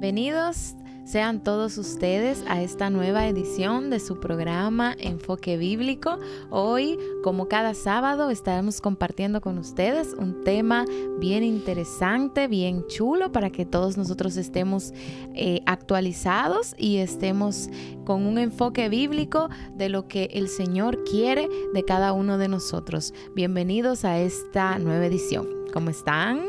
Bienvenidos sean todos ustedes a esta nueva edición de su programa Enfoque Bíblico. Hoy, como cada sábado, estaremos compartiendo con ustedes un tema bien interesante, bien chulo, para que todos nosotros estemos eh, actualizados y estemos con un enfoque bíblico de lo que el Señor quiere de cada uno de nosotros. Bienvenidos a esta nueva edición. ¿Cómo están?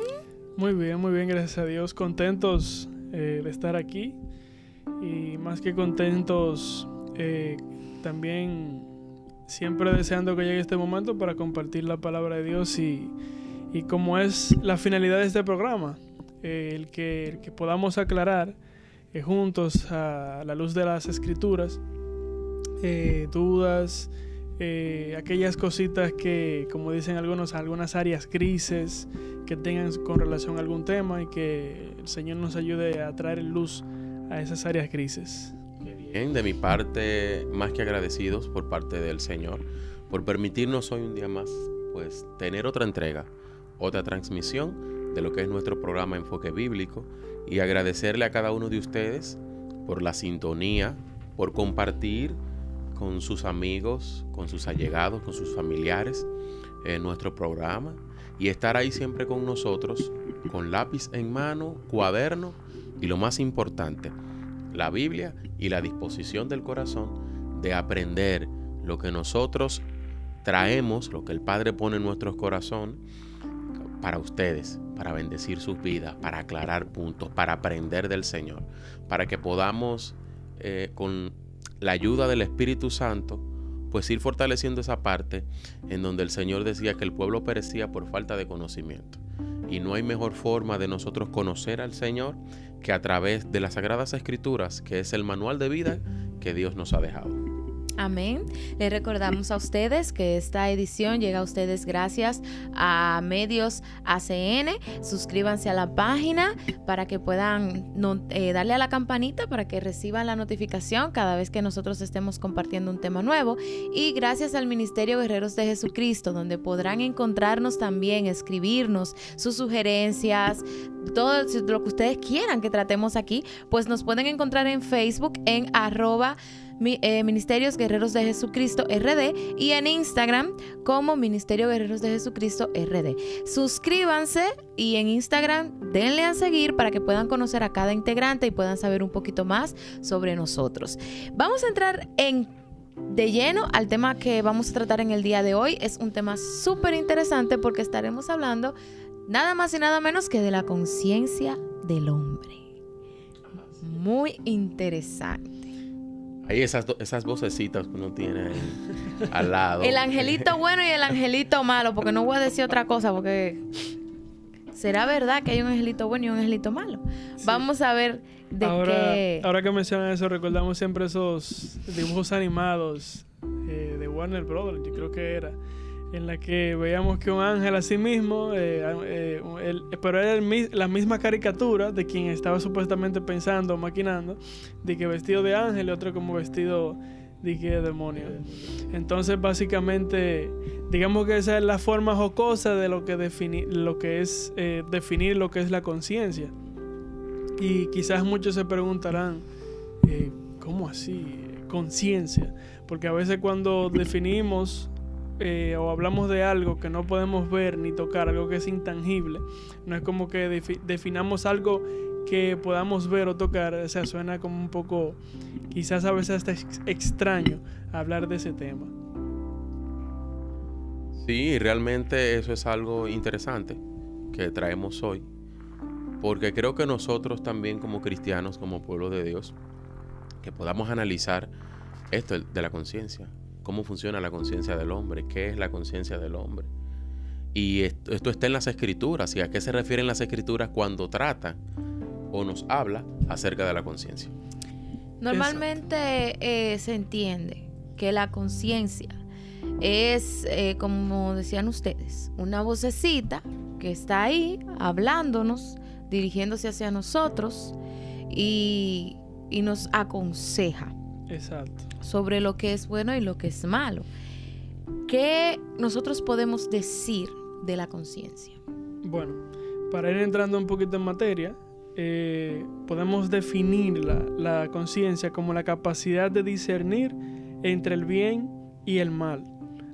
Muy bien, muy bien, gracias a Dios. Contentos de estar aquí y más que contentos, eh, también siempre deseando que llegue este momento para compartir la palabra de Dios y, y como es la finalidad de este programa, eh, el, que, el, que, podamos aclarar eh, juntos a la luz de las escrituras dudas, aquellas cositas que, como dicen algunos, algunas áreas grises que tengan con relación a algún tema y que el Señor nos ayude a traer luz a esas áreas grises. Bien, de mi parte, más que agradecidos por parte del Señor por permitirnos hoy un día más, pues tener otra entrega, otra transmisión de lo que es nuestro programa Enfoque Bíblico y agradecerle a cada uno de ustedes por la sintonía, por compartir con sus amigos, con sus allegados, con sus familiares en nuestro programa y estar ahí siempre con nosotros, con lápiz en mano, cuaderno y lo más importante, la Biblia y la disposición del corazón de aprender lo que nosotros traemos, lo que el Padre pone en nuestro corazón para ustedes, para bendecir sus vidas, para aclarar puntos, para aprender del Señor, para que podamos eh, con la ayuda del Espíritu Santo, pues ir fortaleciendo esa parte en donde el Señor decía que el pueblo perecía por falta de conocimiento. Y no hay mejor forma de nosotros conocer al Señor que a través de las Sagradas Escrituras, que es el manual de vida que Dios nos ha dejado. Amén. Les recordamos a ustedes que esta edición llega a ustedes gracias a Medios ACN. Suscríbanse a la página para que puedan eh, darle a la campanita para que reciban la notificación cada vez que nosotros estemos compartiendo un tema nuevo. Y gracias al Ministerio Guerreros de Jesucristo, donde podrán encontrarnos también, escribirnos sus sugerencias, todo lo que ustedes quieran que tratemos aquí, pues nos pueden encontrar en Facebook en arroba eh, Ministerios Guerreros de Jesucristo RD y en Instagram como Ministerio Guerreros de Jesucristo RD. Suscríbanse y en Instagram denle a seguir para que puedan conocer a cada integrante y puedan saber un poquito más sobre nosotros. Vamos a entrar en de lleno al tema que vamos a tratar en el día de hoy. Es un tema súper interesante porque estaremos hablando nada más y nada menos que de la conciencia del hombre. Muy interesante. Hay esas, esas vocecitas que uno tiene al lado. El angelito bueno y el angelito malo, porque no voy a decir otra cosa, porque será verdad que hay un angelito bueno y un angelito malo. Vamos a ver de qué. Ahora que mencionan eso, recordamos siempre esos dibujos animados eh, de Warner Brothers, yo creo que era en la que veíamos que un ángel a sí mismo, eh, eh, pero era la misma caricatura de quien estaba supuestamente pensando, maquinando, de que vestido de ángel y otro como vestido de que demonio. Entonces, básicamente, digamos que esa es la forma jocosa de lo que, lo que es eh, definir lo que es la conciencia. Y quizás muchos se preguntarán, ¿cómo así? Conciencia. Porque a veces cuando definimos eh, o hablamos de algo que no podemos ver ni tocar, algo que es intangible, no es como que definamos algo que podamos ver o tocar, o sea, suena como un poco, quizás a veces hasta extraño hablar de ese tema. Sí, realmente eso es algo interesante que traemos hoy, porque creo que nosotros también como cristianos, como pueblo de Dios, que podamos analizar esto de la conciencia, cómo funciona la conciencia del hombre, qué es la conciencia del hombre. Y esto, está en las escrituras. ¿Y a qué se refieren las escrituras cuando tratan o nos habla acerca de la conciencia? Normalmente eh, se entiende que la conciencia es, eh, como decían ustedes, una vocecita que está ahí hablándonos, dirigiéndose hacia nosotros y nos aconseja. Exacto sobre lo que es bueno y lo que es malo. ¿Qué nosotros podemos decir de la conciencia? Bueno, para ir entrando un poquito en materia, eh, podemos definir la, la conciencia como la capacidad de discernir entre el bien y el mal,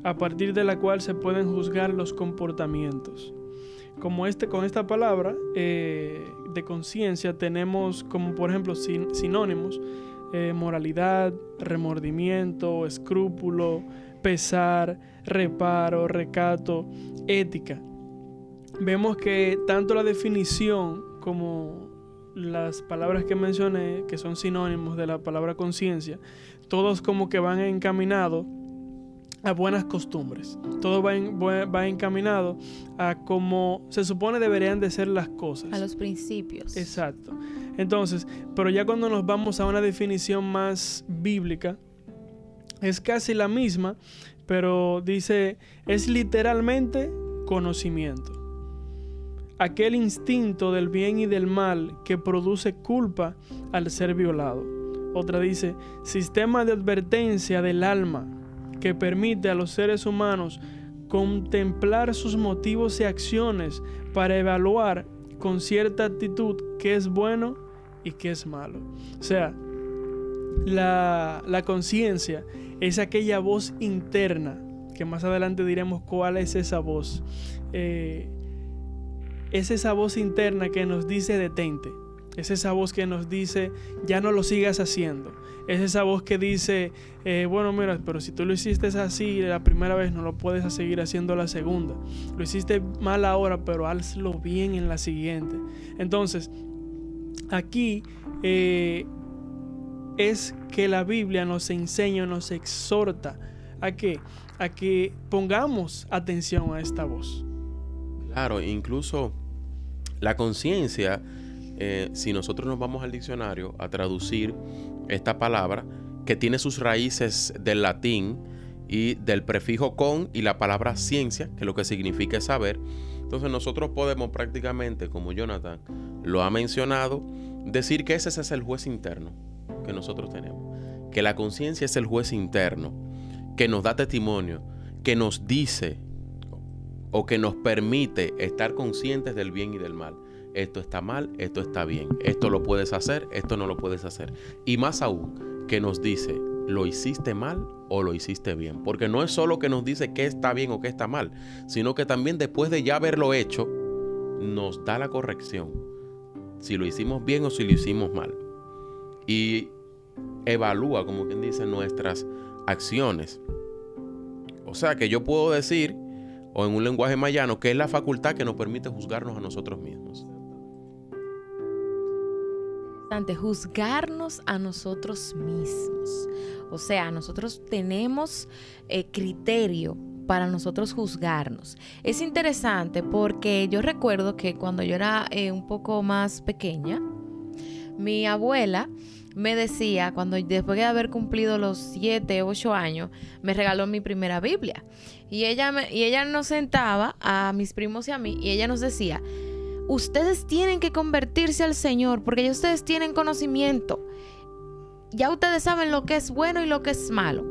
a partir de la cual se pueden juzgar los comportamientos. Como este, con esta palabra eh, de conciencia tenemos como por ejemplo sinónimos eh, moralidad, remordimiento, escrúpulo, pesar, reparo, recato, ética. Vemos que tanto la definición como las palabras que mencioné, que son sinónimos de la palabra conciencia, todos como que van encaminados a buenas costumbres. Todo va, va, encaminado a cómo se supone deberían de ser las cosas. A los principios. Exacto. Entonces, pero ya cuando nos vamos a una definición más bíblica, es casi la misma, pero dice, es literalmente conocimiento. Aquel instinto del bien y del mal que produce culpa al ser violado. Otra dice, sistema de advertencia del alma que permite a los seres humanos contemplar sus motivos y acciones para evaluar con cierta actitud qué es bueno y qué es malo. O sea, la, conciencia es aquella voz interna, que más adelante diremos cuál es esa voz. Eh, es esa voz interna que nos dice detente. Es esa voz que nos dice, ya no lo sigas haciendo. Es esa voz que dice, eh, bueno, mira, pero si tú lo hiciste así la primera vez, no lo puedes seguir haciendo la segunda. Lo hiciste mal ahora, pero hazlo bien en la siguiente. Entonces, aquí eh, es que la Biblia nos enseña, nos exhorta a que, a que pongamos atención a esta voz. Claro, incluso la conciencia eh, si nosotros nos vamos al diccionario a traducir esta palabra, que tiene sus raíces del latín y del prefijo con y la palabra ciencia, que lo que significa saber, entonces nosotros podemos prácticamente, como Jonathan lo ha mencionado, decir que ese es el juez interno que nosotros tenemos, que la conciencia es el juez interno, que nos da testimonio, que nos dice o que nos permite estar conscientes del bien y del mal esto está mal, esto está bien, esto lo puedes hacer, esto no lo puedes hacer. Y más aún, que nos dice, ¿lo hiciste mal o lo hiciste bien? Porque no es solo que nos dice qué está bien o qué está mal, sino que también después de ya haberlo hecho, nos da la corrección. Si lo hicimos bien o si lo hicimos mal. Y evalúa, como quien dice, nuestras acciones. O sea que yo puedo decir, o en un lenguaje mayano, que es la facultad que nos permite juzgarnos a nosotros mismos juzgarnos a nosotros mismos. O sea, nosotros tenemos eh, criterio para nosotros juzgarnos. Es interesante porque yo recuerdo que cuando yo era eh, un poco más pequeña, mi abuela me decía, cuando después de haber cumplido los 7, 8 años, me regaló mi primera Biblia. Y ella, me, y ella nos sentaba a mis primos y a mí y ella nos decía, ustedes tienen que convertirse al Señor porque ya ustedes tienen conocimiento. Ya ustedes saben lo que es bueno y lo que es malo.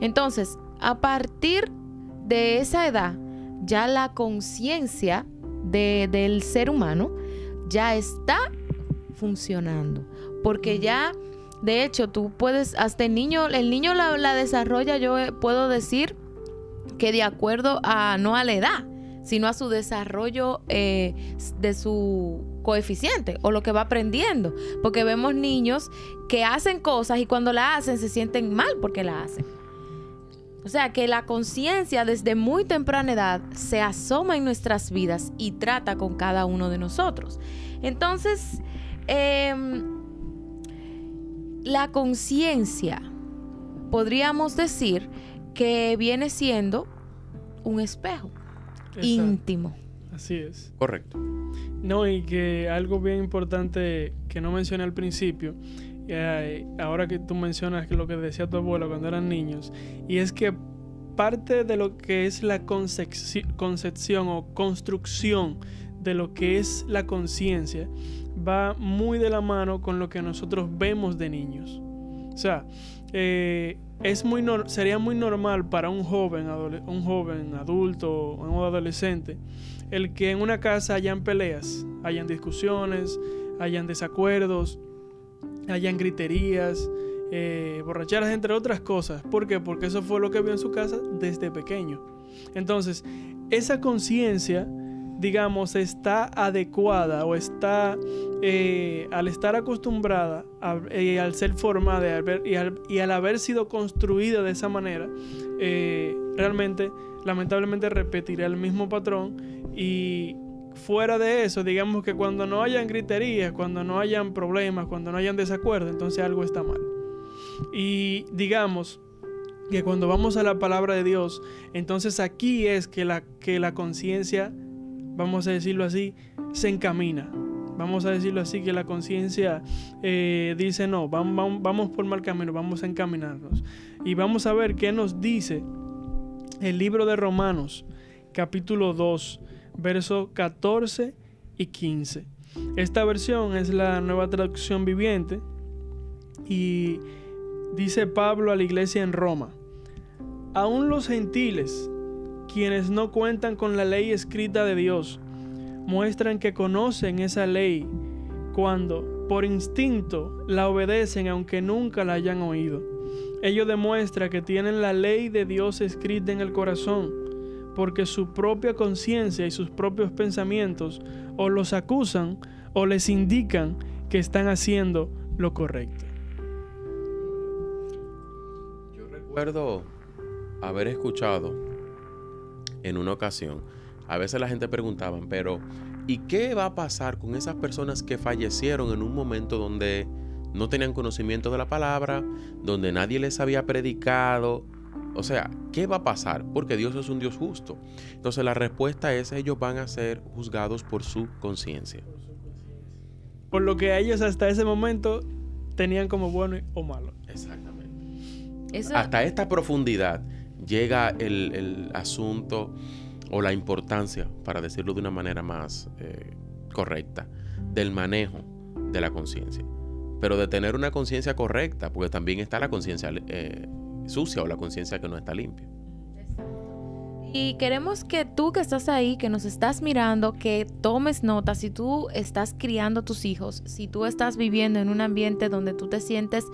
Entonces, a partir de esa edad, ya la conciencia del ser humano ya está funcionando. Porque ya, de hecho, tú puedes, hasta el niño, el niño la, la desarrolla, yo puedo decir que de acuerdo a, no a la edad, sino a su desarrollo eh, de su coeficiente o lo que va aprendiendo. Porque vemos niños que hacen cosas y cuando la hacen se sienten mal porque la hacen. O sea que la conciencia desde muy temprana edad se asoma en nuestras vidas y trata con cada uno de nosotros. Entonces, em, la conciencia, podríamos decir que viene siendo un espejo íntimo. Así es. Correcto. No, y que algo bien importante que no mencioné al principio, eh, ahora que tú mencionas lo que decía tu abuelo cuando eran niños, y es que parte de lo que es la concepción o construcción de lo que es la conciencia va muy de la mano con lo que nosotros vemos de niños. O sea, eh, es muy sería muy normal para un joven, un joven adulto o un adolescente el que en una casa hayan peleas, hayan discusiones, hayan desacuerdos, hayan griterías, eh, borracheras, entre otras cosas. ¿Por qué? Porque eso fue lo que vio en su casa desde pequeño. Entonces, esa conciencia, digamos, está adecuada o está, eh, al estar acostumbrada, y al ser formada y al, y al, haber sido construida de esa manera, eh, realmente, lamentablemente, repetirá el mismo patrón y fuera de eso, digamos que cuando no hayan griterías, cuando no hayan problemas, cuando no hayan desacuerdos, entonces algo está mal. Y digamos que cuando vamos a la palabra de Dios, entonces aquí es que la, que la conciencia, vamos a decirlo así, se encamina. Vamos a decirlo así, que la conciencia eh, dice, no, vamos, vamos por mal camino, vamos a encaminarnos. Y vamos a ver qué nos dice el libro de Romanos, capítulo 2, versos 14 y 15. Esta versión es la nueva traducción viviente y dice Pablo a la iglesia en Roma, aún los gentiles, quienes no cuentan con la ley escrita de Dios, muestran que conocen esa ley cuando, por instinto, la obedecen aunque nunca la hayan oído. Ello demuestra que tienen la ley de Dios escrita en el corazón, porque su propia conciencia y sus propios pensamientos o los acusan o les indican que están haciendo lo correcto. Yo recuerdo haber escuchado en una ocasión, a veces la gente preguntaba, pero ¿y qué va a pasar con esas personas que fallecieron en un momento donde no tenían conocimiento de la palabra, donde nadie les había predicado? O sea, ¿qué va a pasar? Porque Dios es un Dios justo. Entonces la respuesta es, ellos van a ser juzgados por su conciencia. Por lo que ellos hasta ese momento tenían como bueno o malo. Exactamente. Hasta esta profundidad llega el, asunto o la importancia, para decirlo de una manera más eh, correcta, del manejo de la conciencia. Pero de tener una conciencia correcta, porque también está la conciencia eh, sucia o la conciencia que no está limpia. Y queremos que tú que estás ahí, que nos estás mirando, que tomes nota. Si tú estás criando a tus hijos, si tú estás viviendo en un ambiente donde tú te sientes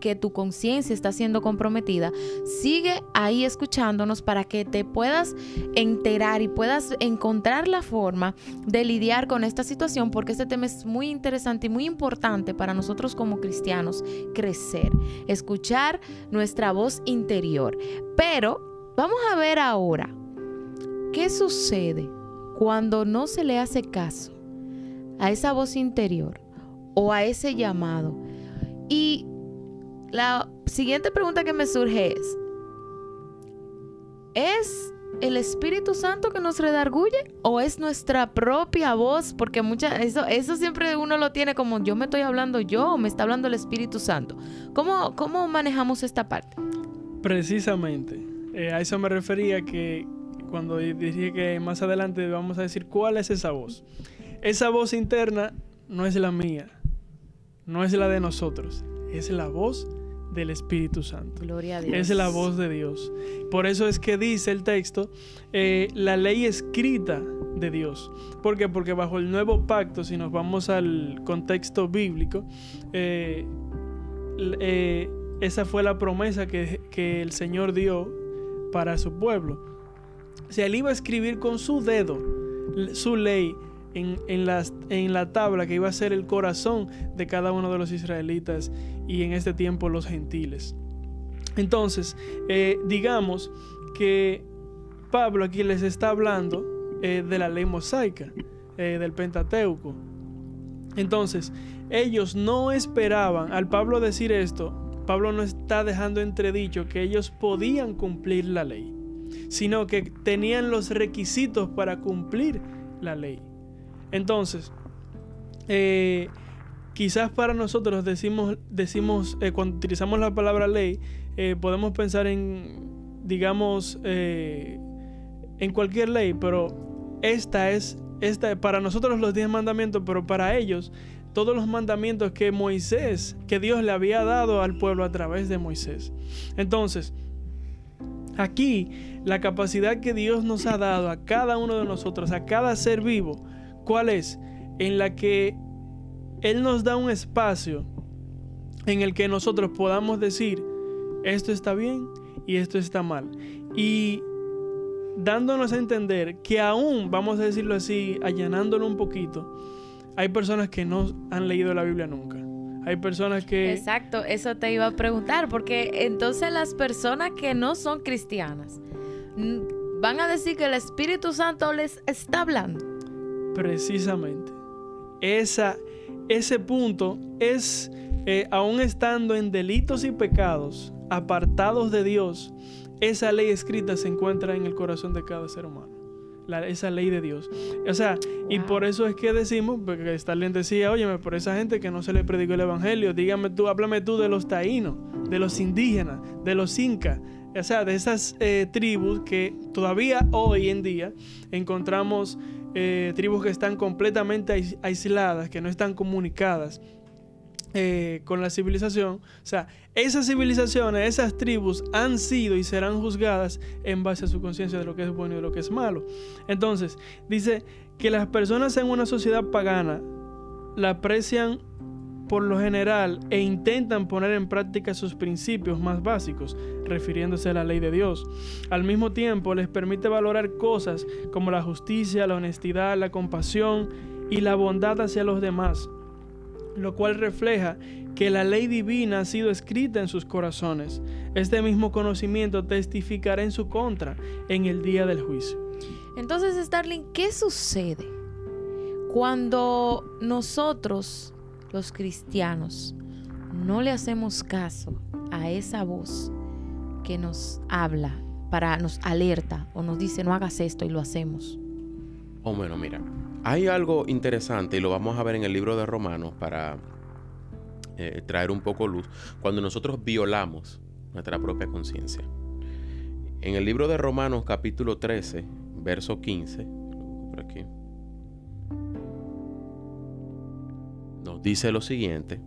que tu conciencia está siendo comprometida, sigue ahí escuchándonos para que te puedas enterar y puedas encontrar la forma de lidiar con esta situación, porque este tema es muy interesante y muy importante para nosotros como cristianos, crecer, escuchar nuestra voz interior. Pero vamos a ver ahora ¿Qué sucede cuando no se le hace caso a esa voz interior o a ese llamado? Y la siguiente pregunta que me surge es, ¿es el Espíritu Santo que nos redarguye o es nuestra propia voz? Porque mucha, eso, eso siempre uno lo tiene como yo me estoy hablando yo o me está hablando el Espíritu Santo. ¿Cómo, cómo manejamos esta parte? Precisamente, eh, a eso me refería que cuando dije que más adelante vamos a decir cuál es esa voz. Esa voz interna no es la mía, no es la de nosotros, es la voz del Espíritu Santo. Gloria a Dios. Es la voz de Dios. Por eso es que dice el texto, eh, la ley escrita de Dios. ¿Por qué? Porque bajo el nuevo pacto, si nos vamos al contexto bíblico, eh, eh, esa fue la promesa que, que el Señor dio para su pueblo se él iba a escribir con su dedo su ley en, en, en, la tabla que iba a ser el corazón de cada uno de los israelitas y en este tiempo los gentiles. Entonces, eh, digamos que Pablo aquí les está hablando eh, de la ley mosaica, eh, del Pentateuco. Entonces, ellos no esperaban, al Pablo decir esto, Pablo no está dejando entredicho que ellos podían cumplir la ley sino que tenían los requisitos para cumplir la ley. Entonces, eh, quizás para nosotros decimos, decimos eh, cuando utilizamos la palabra ley, eh, podemos pensar en, digamos, en cualquier ley, pero esta es, esta, para nosotros los diez mandamientos, pero para ellos todos los mandamientos que Moisés, que Dios le había dado al pueblo a través de Moisés. Entonces, Aquí, la capacidad que Dios nos ha dado a cada uno de nosotros, a cada ser vivo, ¿cuál es? En la que Él nos da un espacio en el que nosotros podamos decir, esto está bien y esto está mal. Y dándonos a entender que aún, vamos a decirlo así, allanándolo un poquito, hay personas que no han leído la Biblia nunca. Hay personas que... Exacto, eso te iba a preguntar, porque entonces las personas que no son cristianas van a decir que el Espíritu Santo les está hablando. Precisamente. Esa, ese punto es, eh, aún estando en delitos y pecados, apartados de Dios, esa ley escrita se encuentra en el corazón de cada ser humano. esa ley de Dios. O sea, y por eso es que decimos, porque Stalin decía, óyeme, por esa gente que no se le predicó el Evangelio, dígame tú, háblame tú de los taínos, de los indígenas, de los incas, o sea, de esas eh, tribus que todavía hoy en día encontramos eh, tribus que están completamente aisladas, que no están comunicadas eh, con la civilización. O sea, esas civilizaciones, esas tribus han sido y serán juzgadas en base a su conciencia de lo que es bueno y de lo que es malo. Entonces, dice que las personas en una sociedad pagana la aprecian por lo general e intentan poner en práctica sus principios más básicos, refiriéndose a la ley de Dios. Al mismo tiempo les permite valorar cosas como la justicia, la honestidad, la compasión y la bondad hacia los demás, lo cual refleja que la ley divina ha sido escrita en sus corazones. Este mismo conocimiento testificará en su contra en el día del juicio. Entonces, Starling, ¿qué sucede cuando nosotros los cristianos no le hacemos caso a esa voz que nos habla, para nos alerta o nos dice no hagas esto y lo hacemos. Oh, bueno, mira, hay algo interesante y lo vamos a ver en el libro de Romanos para eh, traer un poco luz. Cuando nosotros violamos nuestra propia conciencia. En el libro de Romanos capítulo 13, verso 15, por aquí. Dice lo siguiente.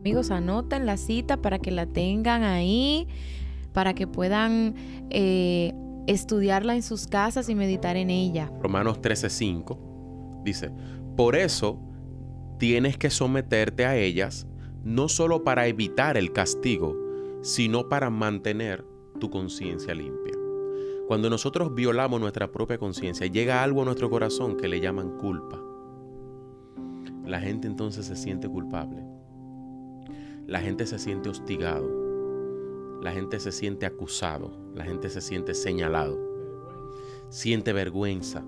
Amigos, anoten la cita para que la tengan ahí, para que puedan eh, estudiarla en sus casas y meditar en ella. Romanos 13:5 dice, por eso tienes que someterte a ellas, no solo para evitar el castigo, sino para mantener tu conciencia limpia. Cuando nosotros violamos nuestra propia conciencia, llega algo a nuestro corazón que le llaman culpa. La gente entonces se siente culpable. La gente se siente hostigado. La gente se siente acusado. La gente se siente señalado. Siente vergüenza.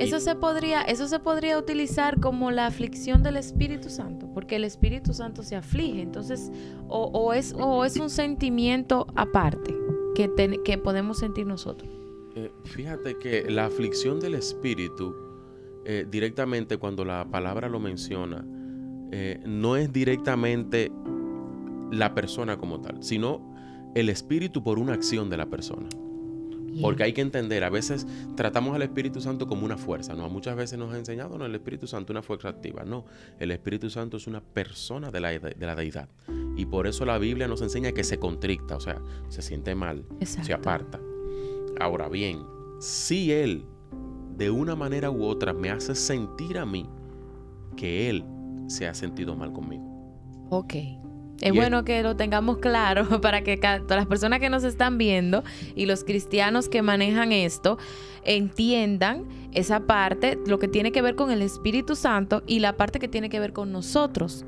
Eso se podría, eso se podría utilizar como la aflicción del Espíritu Santo, porque el Espíritu Santo se aflige, entonces, o, es, o es un sentimiento aparte que, podemos sentir nosotros. Eh, fíjate que la aflicción del espíritu, eh, directamente cuando la palabra lo menciona, eh, no es directamente la persona como tal, sino el espíritu por una acción de la persona. Porque hay que entender, a veces tratamos al Espíritu Santo como una fuerza, ¿no? Muchas veces nos ha enseñado, no, el Espíritu Santo es una fuerza activa. No, el Espíritu Santo es una persona de la, de la deidad. Y por eso la Biblia nos enseña que se contricta, o sea, se siente mal, se aparta. Ahora bien, si Él de una manera u otra me hace sentir a mí que Él se ha sentido mal conmigo. Ok. Es bueno que lo tengamos claro para que todas las personas que nos están viendo y los cristianos que manejan esto entiendan esa parte, lo que tiene que ver con el Espíritu Santo y la parte que tiene que ver con nosotros,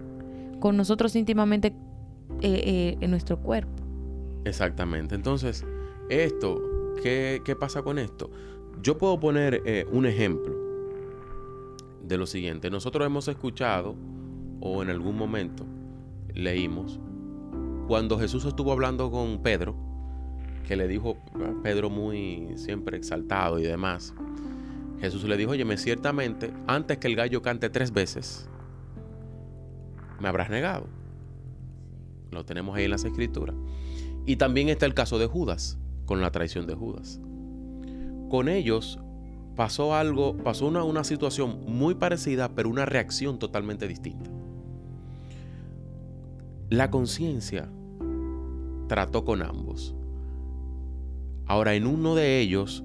con nosotros íntimamente eh, eh, en nuestro cuerpo. Exactamente. Entonces, esto, ¿qué, pasa con esto? Yo puedo poner eh, un ejemplo de lo siguiente. Nosotros hemos escuchado o en algún momento leímos, cuando Jesús estuvo hablando con Pedro, que le dijo, Pedro muy siempre exaltado y demás, Jesús le dijo, oye, ciertamente, antes que el gallo cante tres veces, me habrás negado. Lo tenemos ahí en las escrituras. Y también está el caso de Judas, con la traición de Judas. Con ellos pasó algo, pasó una, una situación muy parecida, pero una reacción totalmente distinta. La conciencia trató con ambos. Ahora, en uno de ellos,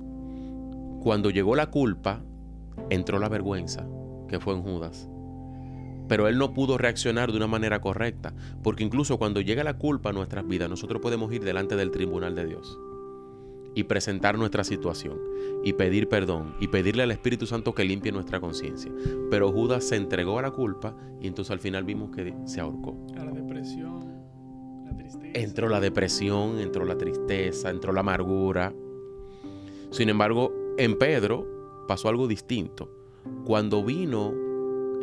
cuando llegó la culpa, entró la vergüenza, que fue en Judas. Pero él no pudo reaccionar de una manera correcta, porque incluso cuando llega la culpa a nuestras vidas, nosotros podemos ir delante del tribunal de Dios y presentar nuestra situación y pedir perdón y pedirle al Espíritu Santo que limpie nuestra conciencia. Pero Judas se entregó a la culpa y entonces al final vimos que se ahorcó. A la depresión, la tristeza. Entró la depresión, entró la tristeza, entró la amargura. Sin embargo, en Pedro pasó algo distinto. Cuando vino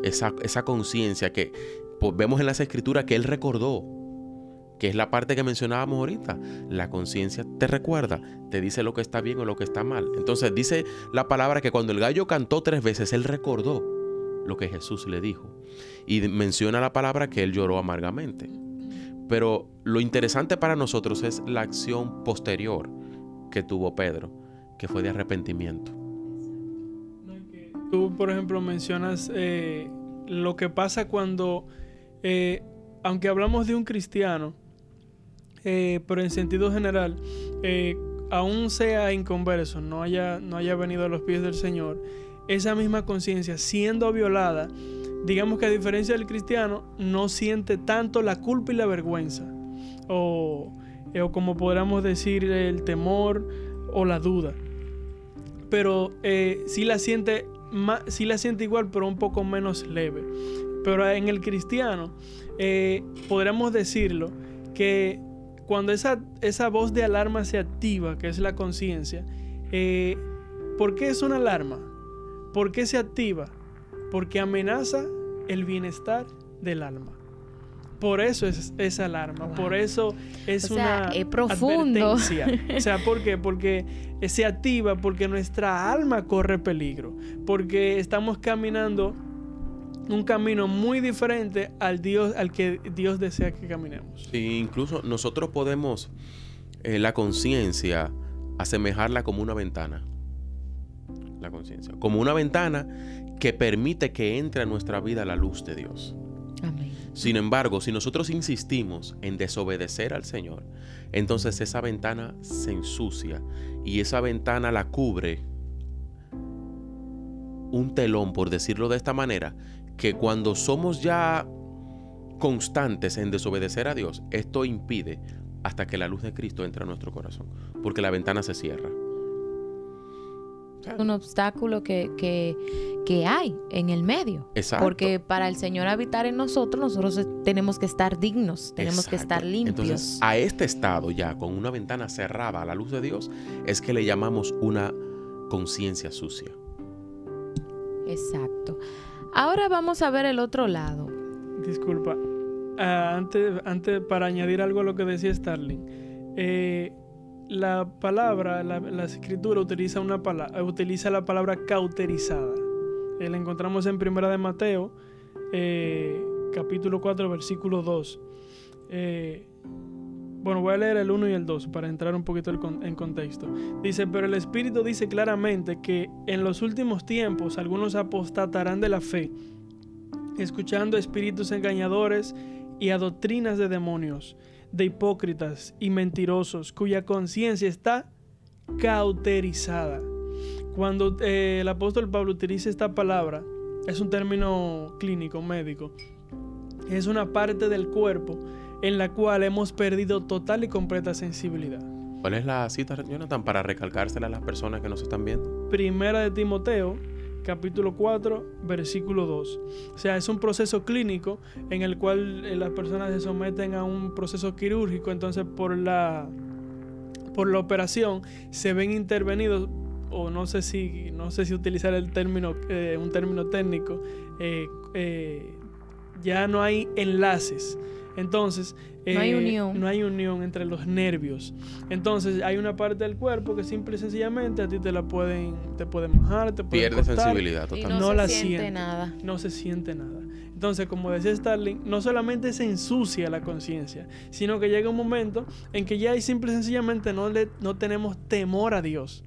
esa, esa conciencia que pues, vemos en las escrituras que él recordó, que es la parte que mencionábamos ahorita. La conciencia te recuerda, te dice lo que está bien o lo que está mal. Entonces dice la palabra que cuando el gallo cantó tres veces, él recordó lo que Jesús le dijo. Y menciona la palabra que él lloró amargamente. Pero lo interesante para nosotros es la acción posterior que tuvo Pedro, que fue de arrepentimiento. Tú, por ejemplo, mencionas eh, lo que pasa cuando, eh, aunque hablamos de un cristiano, eh, pero en sentido general, aún sea inconverso, no haya, no haya venido a los pies del Señor, esa misma conciencia siendo violada, digamos que a diferencia del cristiano, no siente tanto la culpa y la vergüenza, o, o como podríamos decir, el temor o la duda. Pero sí la siente sí la siente igual, pero un poco menos leve. Pero en el cristiano, eh, podríamos decirlo que cuando esa, esa voz de alarma se activa, que es la conciencia, eh, ¿por qué es una alarma? ¿Por qué se activa? Porque amenaza el bienestar del alma. Por eso es esa alarma, por eso es una es profundo. O sea, ¿por qué? Porque se activa porque nuestra alma corre peligro, porque estamos caminando un camino muy diferente al Dios al que Dios desea que caminemos. Sí, incluso nosotros podemos eh, la conciencia asemejarla como una ventana. La conciencia, como una ventana que permite que entre a nuestra vida la luz de Dios. Sin embargo, si nosotros insistimos en desobedecer al Señor, entonces esa ventana se ensucia y esa ventana la cubre un telón, por decirlo de esta manera, que cuando somos ya constantes en desobedecer a Dios, esto impide hasta que la luz de Cristo entre a nuestro corazón, porque la ventana se cierra un obstáculo que, que, hay en el medio. Exacto. Porque para el Señor habitar en nosotros, nosotros tenemos que estar dignos, tenemos que estar limpios. Entonces, a este estado ya, con una ventana cerrada a la luz de Dios, es que le llamamos una conciencia sucia. Exacto. Ahora vamos a ver el otro lado. Disculpa. Ah, antes, antes, para añadir algo a lo que decía Starling. Eh, la palabra, la, escritura utiliza, una utiliza la palabra cauterizada. Eh, la encontramos en Primera de Mateo, eh, capítulo 4, versículo 2. Eh, bueno, voy a leer el 1 y el 2 para entrar un poquito en contexto. Dice, pero el Espíritu dice claramente que en los últimos tiempos algunos apostatarán de la fe, escuchando espíritus engañadores y a doctrinas de demonios de hipócritas y mentirosos cuya conciencia está cauterizada. Cuando eh, el apóstol Pablo utiliza esta palabra, es un término clínico, médico, es una parte del cuerpo en la cual hemos perdido total y completa sensibilidad. ¿Cuál es la cita, Jonathan, para recalcársela a las personas que nos están viendo? Primera de Timoteo, capítulo 4, versículo 2. O sea, es un proceso clínico en el cual eh, las personas se someten a un proceso quirúrgico, entonces por la, por la operación se ven intervenidos o no sé si no sé si utilizar el término eh, un término técnico eh, ya no hay enlaces entonces, no, hay unión. no hay unión entre los nervios. Entonces, hay una parte del cuerpo que simple y sencillamente a ti te la pueden, te pueden mojar, te pueden Pierde sensibilidad totalmente. no, la siente nada. No se siente nada. Entonces, como decía Starling, no solamente se ensucia la conciencia, sino que llega un momento en que ya hay simple y sencillamente no, le, no tenemos temor a Dios.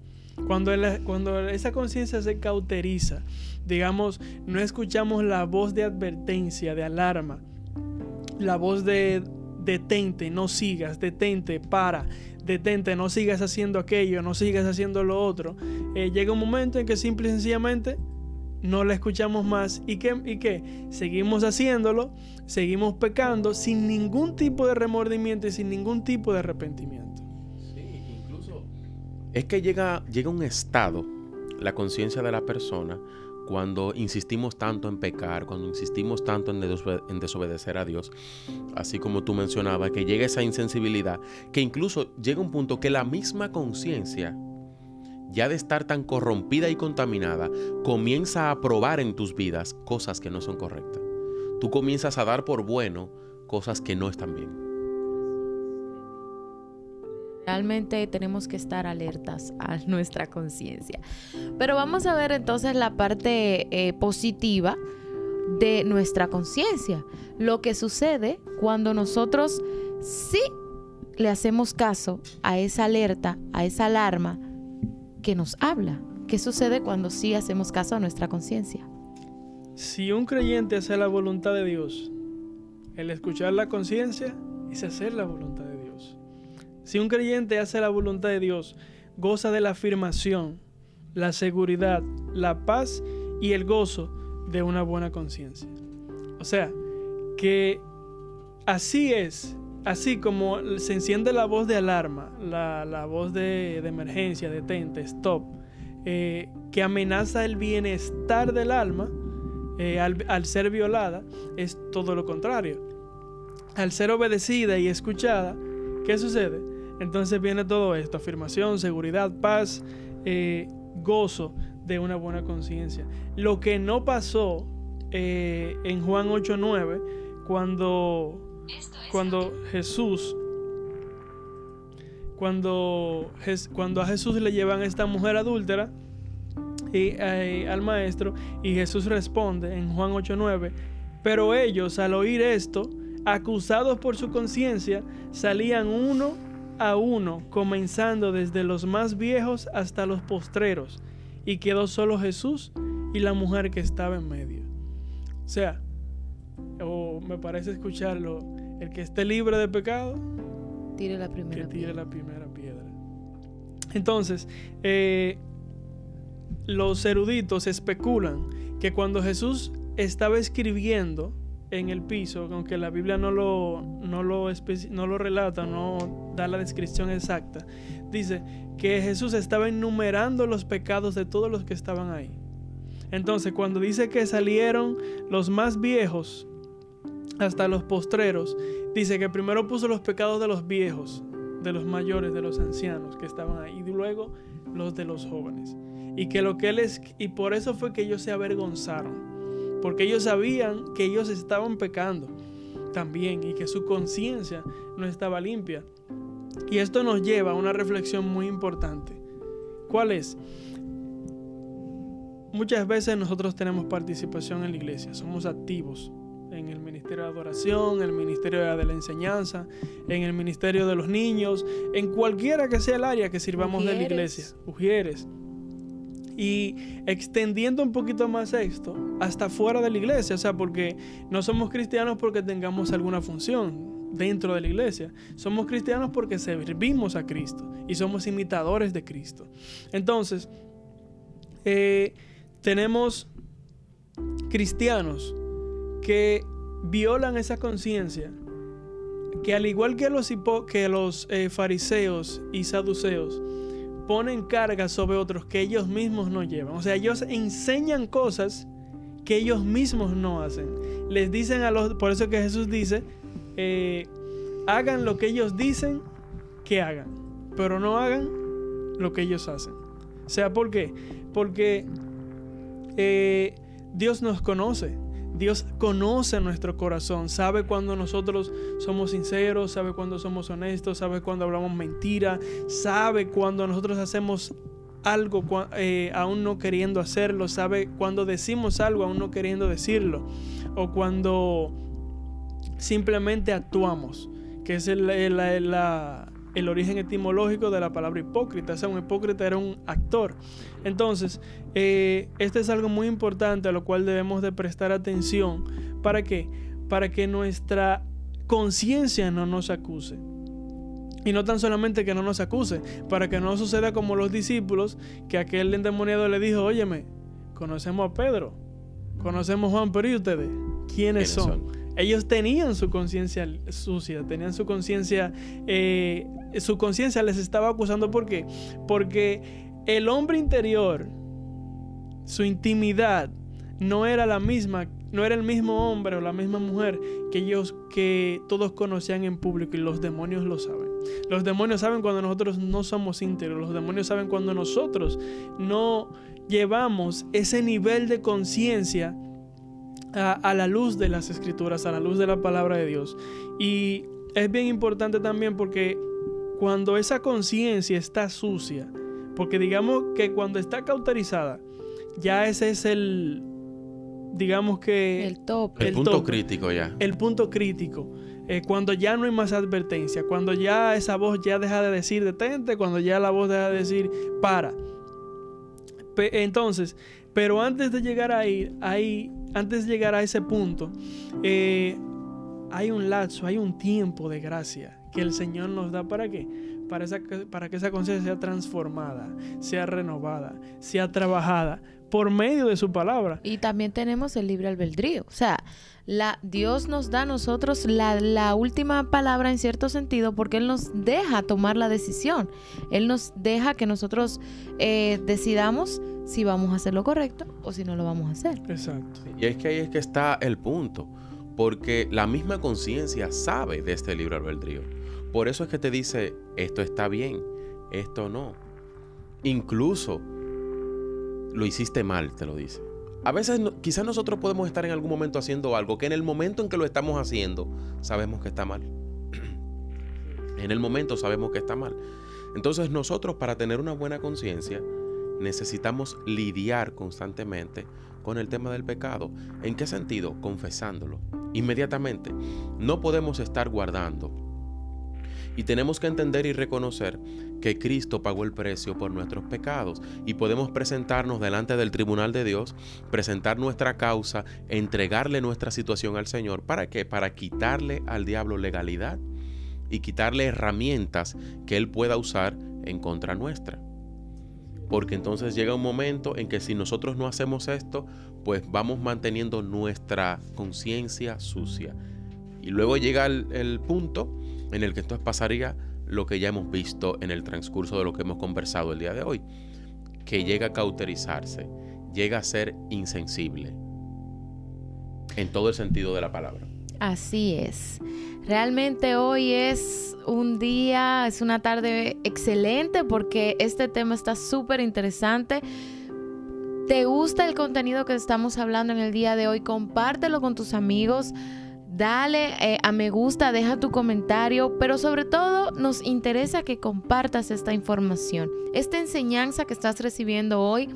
Cuando, cuando esa conciencia se cauteriza, digamos, no escuchamos la voz de advertencia, de alarma, la voz de detente, no sigas, detente, para, detente, no sigas haciendo aquello, no sigas haciendo lo otro. Eh, llega un momento en que simple y sencillamente no la escuchamos más y que, y seguimos haciéndolo, seguimos pecando sin ningún tipo de remordimiento y sin ningún tipo de arrepentimiento. Sí, incluso es que llega, llega un estado, la conciencia de la persona, cuando insistimos tanto en pecar, cuando insistimos tanto en, desobedecer a Dios, así como tú mencionabas, que llega esa insensibilidad, que incluso llega un punto que la misma conciencia ya de estar tan corrompida y contaminada, comienza a probar en tus vidas cosas que no son correctas. Tú comienzas a dar por bueno cosas que no están bien. Realmente tenemos que estar alertas a nuestra conciencia. Pero vamos a ver entonces la parte eh, positiva de nuestra conciencia. Lo que sucede cuando nosotros sí le hacemos caso a esa alerta, a esa alarma que nos habla. ¿Qué sucede cuando sí hacemos caso a nuestra conciencia? Si un creyente hace la voluntad de Dios, el escuchar la conciencia es hacer la voluntad. Si un creyente hace la voluntad de Dios, goza de la afirmación, la seguridad, la paz y el gozo de una buena conciencia. O sea, que así es así como se enciende la voz de alarma, la, voz de, emergencia, detente, stop, eh, que amenaza el bienestar del alma eh, al, al, ser violada, es todo lo contrario. Al ser obedecida y escuchada, ¿qué sucede? Entonces viene todo esto, afirmación, seguridad, paz, eh, gozo de una buena conciencia. Lo que no pasó en Juan 8.9, cuando cuando Jesús, cuando, cuando a Jesús le llevan a esta mujer adúltera y, eh, al maestro, y Jesús responde en Juan 8:9, pero ellos al oír esto, acusados por su conciencia, salían uno a uno, comenzando desde los más viejos hasta los postreros, y quedó solo Jesús y la mujer que estaba en medio. O sea, o me parece escucharlo, el que esté libre de pecado, tire la primera que tire la primera piedra. Entonces, eh, los eruditos especulan que cuando Jesús estaba escribiendo en el piso, aunque la Biblia no lo, no lo, no lo relata, no da la descripción exacta, dice que Jesús estaba enumerando los pecados de todos los que estaban ahí. Entonces, cuando dice que salieron los más viejos hasta los postreros, dice que primero puso los pecados de los viejos, de los mayores, de los ancianos que estaban ahí, y luego los de los jóvenes. Y que lo que él es, y por eso fue que ellos se avergonzaron, porque ellos sabían que ellos estaban pecando también y que su conciencia no estaba limpia. Y esto nos lleva a una reflexión muy importante. ¿Cuál es? Muchas veces nosotros tenemos participación en la iglesia, somos activos, en el ministerio de adoración, en el ministerio de la enseñanza, en el ministerio de los niños, en cualquiera que sea el área que sirvamos de la iglesia, Ujieres. Y extendiendo un poquito más esto, hasta fuera de la iglesia, o sea, porque no somos cristianos porque tengamos alguna función dentro de la iglesia, somos cristianos porque servimos a Cristo y somos imitadores de Cristo. Entonces, eh, tenemos cristianos que violan esa conciencia, que al igual que los, que los eh, fariseos y saduceos, ponen cargas sobre otros que ellos mismos no llevan. O sea, ellos enseñan cosas que ellos mismos no hacen. Les dicen a los, por eso que Jesús dice, eh, hagan lo que ellos dicen que hagan, pero no hagan lo que ellos hacen. O sea, ¿por qué? Porque eh, Dios nos conoce. Dios conoce nuestro corazón, sabe cuando nosotros somos sinceros, sabe cuando somos honestos, sabe cuando hablamos mentira, sabe cuando nosotros hacemos algo eh, aún no queriendo hacerlo, sabe cuando decimos algo aún no queriendo decirlo, o cuando simplemente actuamos, que es el, el origen etimológico de la palabra hipócrita. O sea, un hipócrita era un actor. Entonces, eh, este es algo muy importante a lo cual debemos de prestar atención. ¿Para qué? Para que nuestra conciencia no nos acuse. Y no tan solamente que no nos acuse, para que no suceda como los discípulos, que aquel endemoniado le dijo, óyeme, conocemos a Pedro, conocemos a Juan, pero ¿y ustedes? ¿Quiénes, son? Ellos tenían su conciencia sucia, tenían su conciencia, eh, su conciencia les estaba acusando. ¿Por qué? Porque el hombre interior, su intimidad, no era la misma, no era el mismo hombre o la misma mujer que ellos que todos conocían en público y los demonios lo saben. Los demonios saben cuando nosotros no somos íntegros, los demonios saben cuando nosotros no llevamos ese nivel de conciencia a, la luz de las escrituras, a la luz de la palabra de Dios. Y es bien importante también porque cuando esa conciencia está sucia, porque digamos que cuando está cauterizada, ya ese es el, digamos que... El top. El, punto crítico ya. El punto crítico. Eh, cuando ya no hay más advertencia, cuando ya esa voz ya deja de decir detente, cuando ya la voz deja de decir para. entonces, pero antes de llegar ahí, ahí antes de llegar a ese punto, eh, hay un lapso, hay un tiempo de gracia que el Señor nos da para qué? Para, para que esa conciencia sea transformada, sea renovada, sea trabajada por medio de su palabra. Y también tenemos el libre albedrío. O sea, la, Dios nos da a nosotros la, última palabra en cierto sentido porque Él nos deja tomar la decisión. Él nos deja que nosotros eh, decidamos si vamos a hacer lo correcto o si no lo vamos a hacer. Exacto. Y es que ahí es que está el punto, porque la misma conciencia sabe de este libro albedrío. Por eso es que te dice, esto está bien, esto no. Incluso lo hiciste mal, te lo dice. A veces quizás nosotros podemos estar en algún momento haciendo algo que en el momento en que lo estamos haciendo sabemos que está mal. en el momento sabemos que está mal. Entonces nosotros para tener una buena conciencia necesitamos lidiar constantemente con el tema del pecado. ¿En qué sentido? Confesándolo. Inmediatamente. No podemos estar guardando. Y tenemos que entender y reconocer que Cristo pagó el precio por nuestros pecados y podemos presentarnos delante del tribunal de Dios, presentar nuestra causa, entregarle nuestra situación al Señor. ¿Para qué? Para quitarle al diablo legalidad y quitarle herramientas que Él pueda usar en contra nuestra. Porque entonces llega un momento en que si nosotros no hacemos esto, pues vamos manteniendo nuestra conciencia sucia. Y luego llega el, punto en el que entonces pasaría lo que ya hemos visto en el transcurso de lo que hemos conversado el día de hoy, que llega a cauterizarse, llega a ser insensible, en todo el sentido de la palabra. Así es. Realmente hoy es un día, es una tarde excelente porque este tema está súper interesante. ¿Te gusta el contenido que estamos hablando en el día de hoy? Compártelo con tus amigos. Dale eh, a me gusta, deja tu comentario, pero sobre todo nos interesa que compartas esta información. Esta enseñanza que estás recibiendo hoy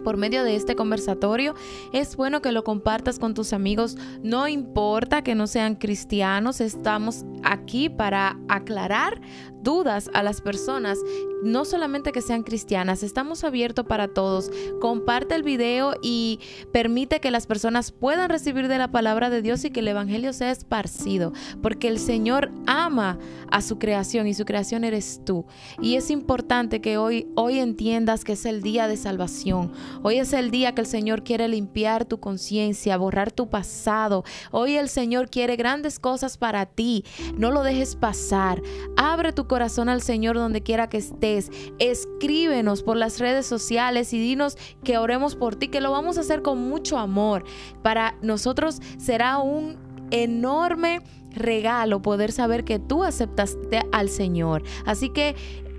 por medio de este conversatorio. Es bueno que lo compartas con tus amigos. No importa que no sean cristianos, estamos aquí para aclarar dudas a las personas, no solamente que sean cristianas, estamos abiertos para todos. Comparte el video y permite que las personas puedan recibir de la palabra de Dios y que el Evangelio sea esparcido, porque el Señor ama a su creación y su creación eres tú. Y es importante que hoy, hoy entiendas que es el día de salvación. Hoy es el día que el Señor quiere limpiar tu conciencia, borrar tu pasado. Hoy el Señor quiere grandes cosas para ti. No lo dejes pasar. Abre tu corazón al Señor donde quiera que estés. Escríbenos por las redes sociales y dinos que oremos por ti, que lo vamos a hacer con mucho amor. Para nosotros será un enorme regalo poder saber que tú aceptaste al Señor. Así que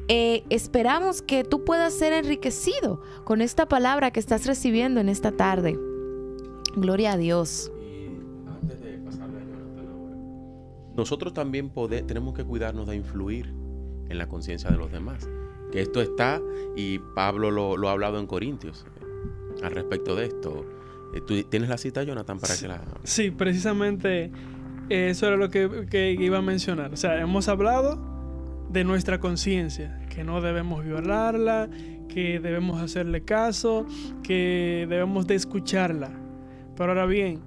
eh, esperamos que tú puedas ser enriquecido con esta palabra que estás recibiendo en esta tarde. Gloria a Dios. nosotros también tenemos que cuidarnos de influir en la conciencia de los demás. Que esto está, y Pablo lo, ha hablado en Corintios eh, al respecto de esto. Eh, ¿Tú tienes la cita, Jonathan, para que la... Sí, precisamente eso era lo que, que iba a mencionar. O sea, hemos hablado de nuestra conciencia, que no debemos violarla, que debemos hacerle caso, que debemos de escucharla. Pero ahora bien,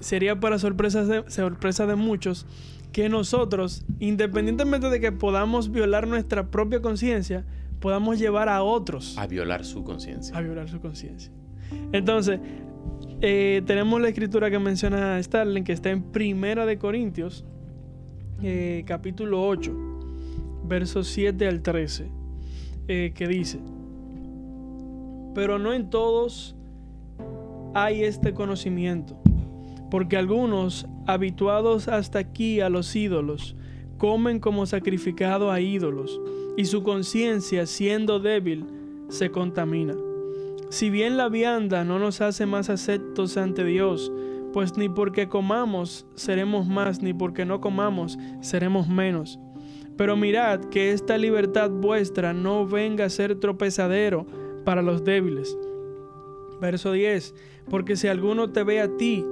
sería para sorpresa de, sorpresa de muchos que nosotros, independientemente de que podamos violar nuestra propia conciencia, podamos llevar a otros a violar su conciencia. A violar su conciencia. Entonces, eh, tenemos la escritura que menciona Starling, que está en Primera de Corintios, eh, capítulo 8, versos 7 al 13, eh, que dice, pero no en todos hay este conocimiento, porque algunos, habituados hasta aquí a los ídolos, comen como sacrificado a ídolos, y su conciencia, siendo débil, se contamina. Si bien la vianda no nos hace más aceptos ante Dios, pues ni porque comamos seremos más, ni porque no comamos seremos menos. Pero mirad que esta libertad vuestra no venga a ser tropezadero para los débiles. Verso 10. Porque si alguno te ve a ti,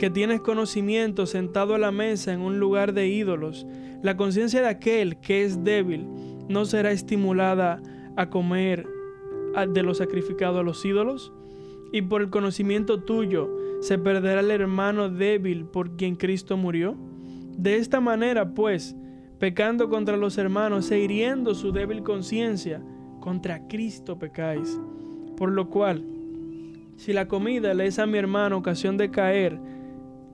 que tienes conocimiento sentado a la mesa en un lugar de ídolos, la conciencia de aquel que es débil no será estimulada a comer de lo sacrificado a los ídolos? ¿Y por el conocimiento tuyo se perderá el hermano débil por quien Cristo murió? De esta manera, pues, pecando contra los hermanos e hiriendo su débil conciencia, contra Cristo pecáis. Por lo cual, si la comida le es a mi hermano ocasión de caer,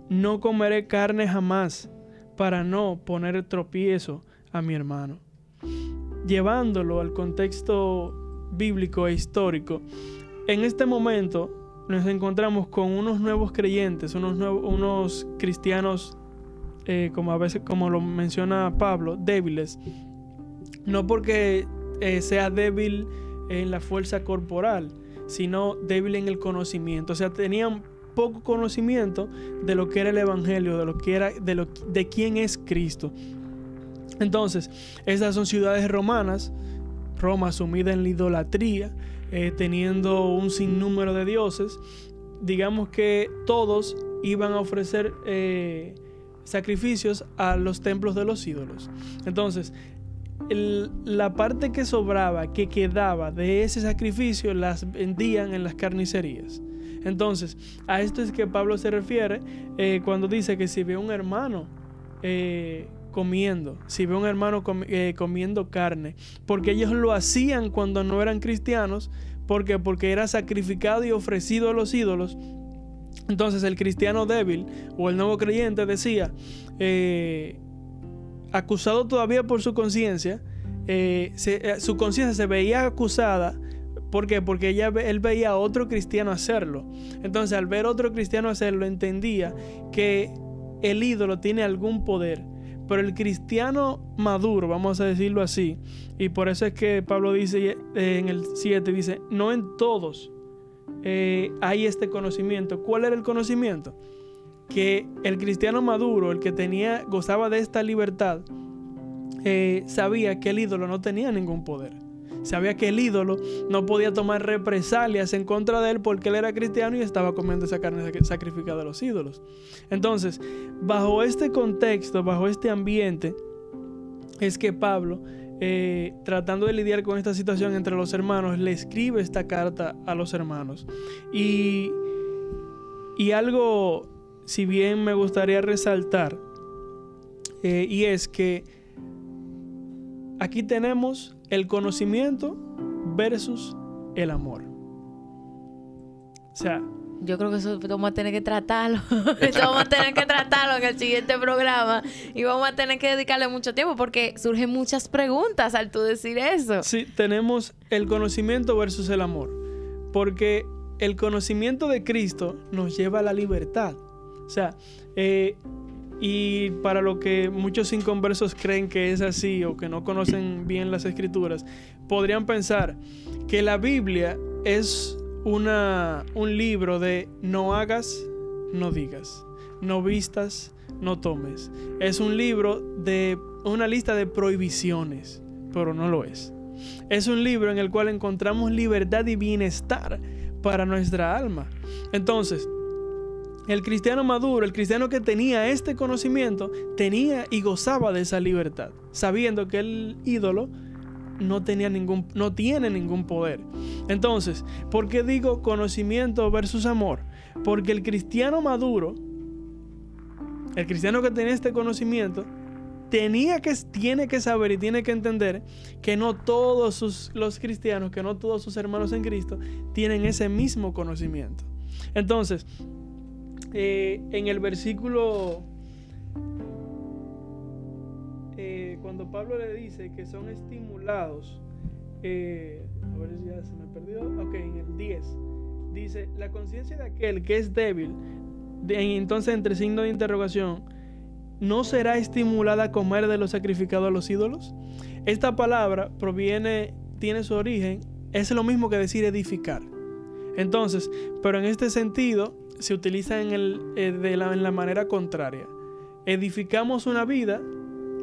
no comeré carne jamás para no poner tropiezo a mi hermano. Llevándolo al contexto bíblico e histórico, en este momento nos encontramos con unos nuevos creyentes, unos, cristianos, eh, como a veces, como lo menciona Pablo, débiles. No porque eh, sea débil en la fuerza corporal, sino débil en el conocimiento. O sea, tenían poco conocimiento de lo que era el evangelio, de lo que era de lo de quién es Cristo. Entonces, estas son ciudades romanas, Roma sumida en la idolatría, eh, teniendo un sinnúmero de dioses. Digamos que todos iban a ofrecer eh, sacrificios a los templos de los ídolos. Entonces, la parte que sobraba, que quedaba de ese sacrificio, las vendían en las carnicerías. Entonces, a esto es que Pablo se refiere eh, cuando dice que si ve un hermano eh, comiendo, si ve un hermano eh, comiendo carne, porque ellos lo hacían cuando no eran cristianos, porque porque era sacrificado y ofrecido a los ídolos. Entonces el cristiano débil o el nuevo creyente decía, acusado todavía por su conciencia, su conciencia se veía acusada ¿Por qué? Porque él veía a otro cristiano hacerlo. Entonces, al ver a otro cristiano hacerlo, entendía que el ídolo tiene algún poder. Pero el cristiano maduro, vamos a decirlo así, y por eso es que Pablo dice eh, en el 7, dice, no en todos eh, hay este conocimiento. ¿Cuál era el conocimiento? Que el cristiano maduro, el que tenía, gozaba de esta libertad, eh, sabía que el ídolo no tenía ningún poder. Sabía que el ídolo no podía tomar represalias en contra de él porque él era cristiano y estaba comiendo esa carne sacrificada a los ídolos. Entonces, bajo este contexto, bajo este ambiente, es que Pablo, eh, tratando de lidiar con esta situación entre los hermanos, le escribe esta carta a los hermanos. Y, y algo, si bien me gustaría resaltar, eh, y es que aquí tenemos el conocimiento versus el amor. O sea, yo creo que eso vamos a tener que tratarlo. eso vamos a tener que tratarlo en el siguiente programa. Y vamos a tener que dedicarle mucho tiempo porque surgen muchas preguntas al tú decir eso. Sí, tenemos el conocimiento versus el amor. Porque el conocimiento de Cristo nos lleva a la libertad. O sea, eh, y para lo que muchos inconversos creen que es así o que no conocen bien las escrituras, podrían pensar que la Biblia es una, un libro de no hagas, no digas, no vistas, no tomes. Es un libro de una lista de prohibiciones, pero no lo es. Es un libro en el cual encontramos libertad y bienestar para nuestra alma. Entonces, el cristiano maduro, el cristiano que tenía este conocimiento, tenía y gozaba de esa libertad, sabiendo que el ídolo no, tenía ningún, no tiene ningún poder. Entonces, ¿por qué digo conocimiento versus amor? Porque el cristiano maduro, el cristiano que tenía este conocimiento, tenía que, tiene que saber y tiene que entender que no todos sus, los cristianos, que no todos sus hermanos en Cristo tienen ese mismo conocimiento. Entonces, eh, en el versículo, eh, cuando Pablo le dice que son estimulados, eh, a ver si ya se me perdió, ok, en el 10, dice, la conciencia de aquel que es débil, entonces entre signo de interrogación, ¿no será estimulada a comer de lo sacrificado a los ídolos? Esta palabra proviene, tiene su origen, es lo mismo que decir edificar. Entonces, pero en este sentido se utiliza en, el, eh, de la, en la manera contraria. Edificamos una vida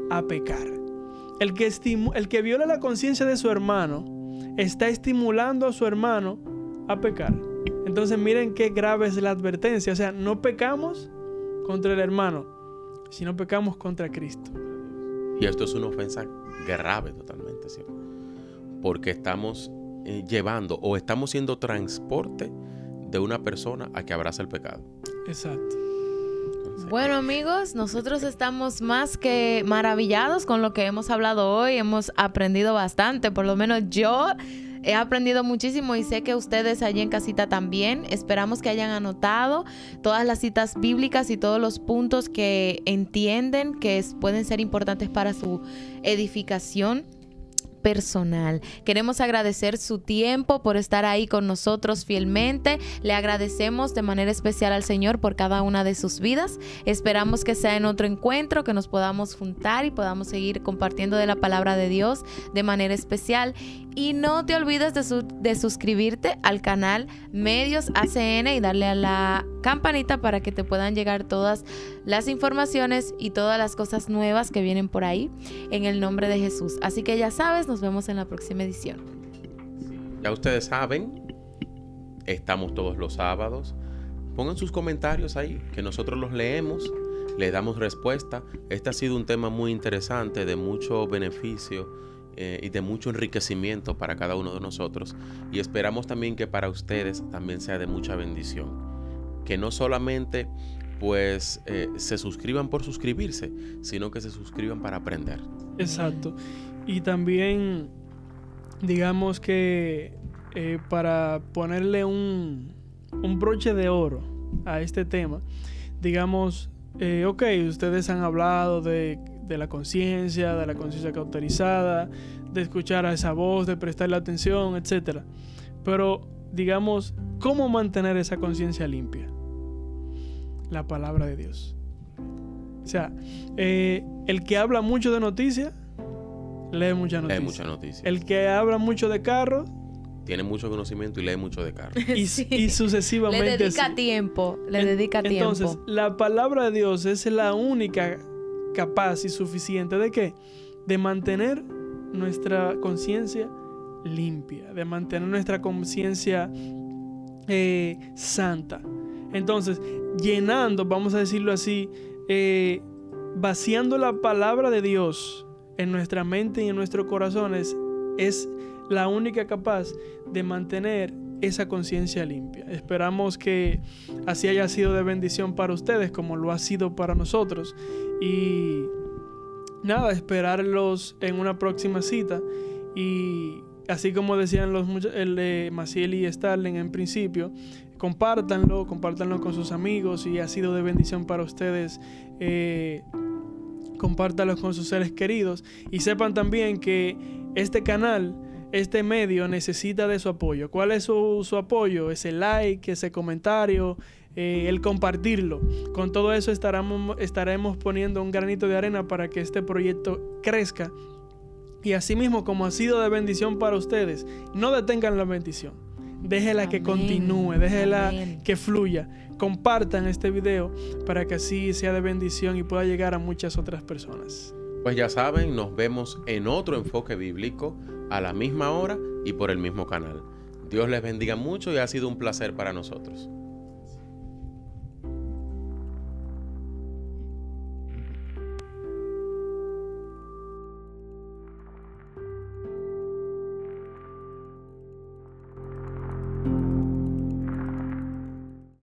a pecar. El que, el que viola la conciencia de su hermano está estimulando a su hermano a pecar. Entonces miren qué grave es la advertencia. O sea, no pecamos contra el hermano, sino pecamos contra Cristo. Y esto es una ofensa grave totalmente, ¿cierto? Porque estamos eh, llevando o estamos siendo transporte de una persona a que abraza el pecado. Exacto. bueno amigos, nosotros estamos más que maravillados con lo que hemos hablado hoy, hemos aprendido bastante, por lo menos yo He aprendido muchísimo y sé que ustedes allí en casita también. Esperamos que hayan anotado todas las citas bíblicas y todos los puntos que entienden que pueden ser importantes para su edificación personal. Queremos agradecer su tiempo por estar ahí con nosotros fielmente. Le agradecemos de manera especial al Señor por cada una de sus vidas. Esperamos que sea en otro encuentro, que nos podamos juntar y podamos seguir compartiendo de la palabra de Dios de manera especial. Y no te olvides de, suscribirte al canal Medios ACN y darle a la campanita para que te puedan llegar todas las informaciones y todas las cosas nuevas que vienen por ahí en el nombre de Jesús. Así que ya sabes, nos vemos en la próxima edición. Ya ustedes saben, estamos todos los sábados. Pongan sus comentarios ahí, que nosotros los leemos, le damos respuesta. Este ha sido un tema muy interesante, de mucho beneficio eh, y de mucho enriquecimiento para cada uno de nosotros. Y esperamos también que para ustedes también sea de mucha bendición. Que no solamente pues eh, se suscriban por suscribirse, sino que se suscriban para aprender. Exacto. Y también, digamos que eh, para ponerle un, un broche de oro a este tema, digamos, ok, ustedes han hablado de de la conciencia, de la conciencia cauterizada, de escuchar a esa voz, de prestarle atención, etc. Pero, digamos, ¿cómo mantener esa conciencia limpia? La palabra de Dios. O sea, eh, el que habla mucho de noticias, lee mucha noticia. Lee mucha noticia. El que habla mucho de carros, tiene mucho conocimiento y lee mucho de carros. Y, sucesivamente. Le dedica tiempo, le dedica tiempo. Entonces, la palabra de Dios es la única capaz y suficiente de qué? De mantener nuestra conciencia limpia, de mantener nuestra conciencia eh, santa. Entonces, llenando, vamos a decirlo así, eh, vaciando la palabra de Dios en nuestra mente y en nuestros corazones es la única capaz de mantener esa conciencia limpia. Esperamos que así haya sido de bendición para ustedes como lo ha sido para nosotros. Y nada, esperarlos en una próxima cita. Y así como decían los el de Maciel y Starling en principio, compártanlo, compártanlo con sus amigos y ha sido de bendición para ustedes. Eh, compártanlo con sus seres queridos y sepan también que este canal este medio necesita de su apoyo. ¿Cuál es su, apoyo? Ese like, ese comentario, eh, el compartirlo. Con todo eso estaremos, estaremos poniendo un granito de arena para que este proyecto crezca. Y asimismo, como ha sido de bendición para ustedes, no detengan la bendición. Déjela que continúe, déjela que fluya. Compartan este video para que así sea de bendición y pueda llegar a muchas otras personas. Pues ya saben, nos vemos en otro enfoque bíblico a la misma hora y por el mismo canal. Dios les bendiga mucho y ha sido un placer para nosotros.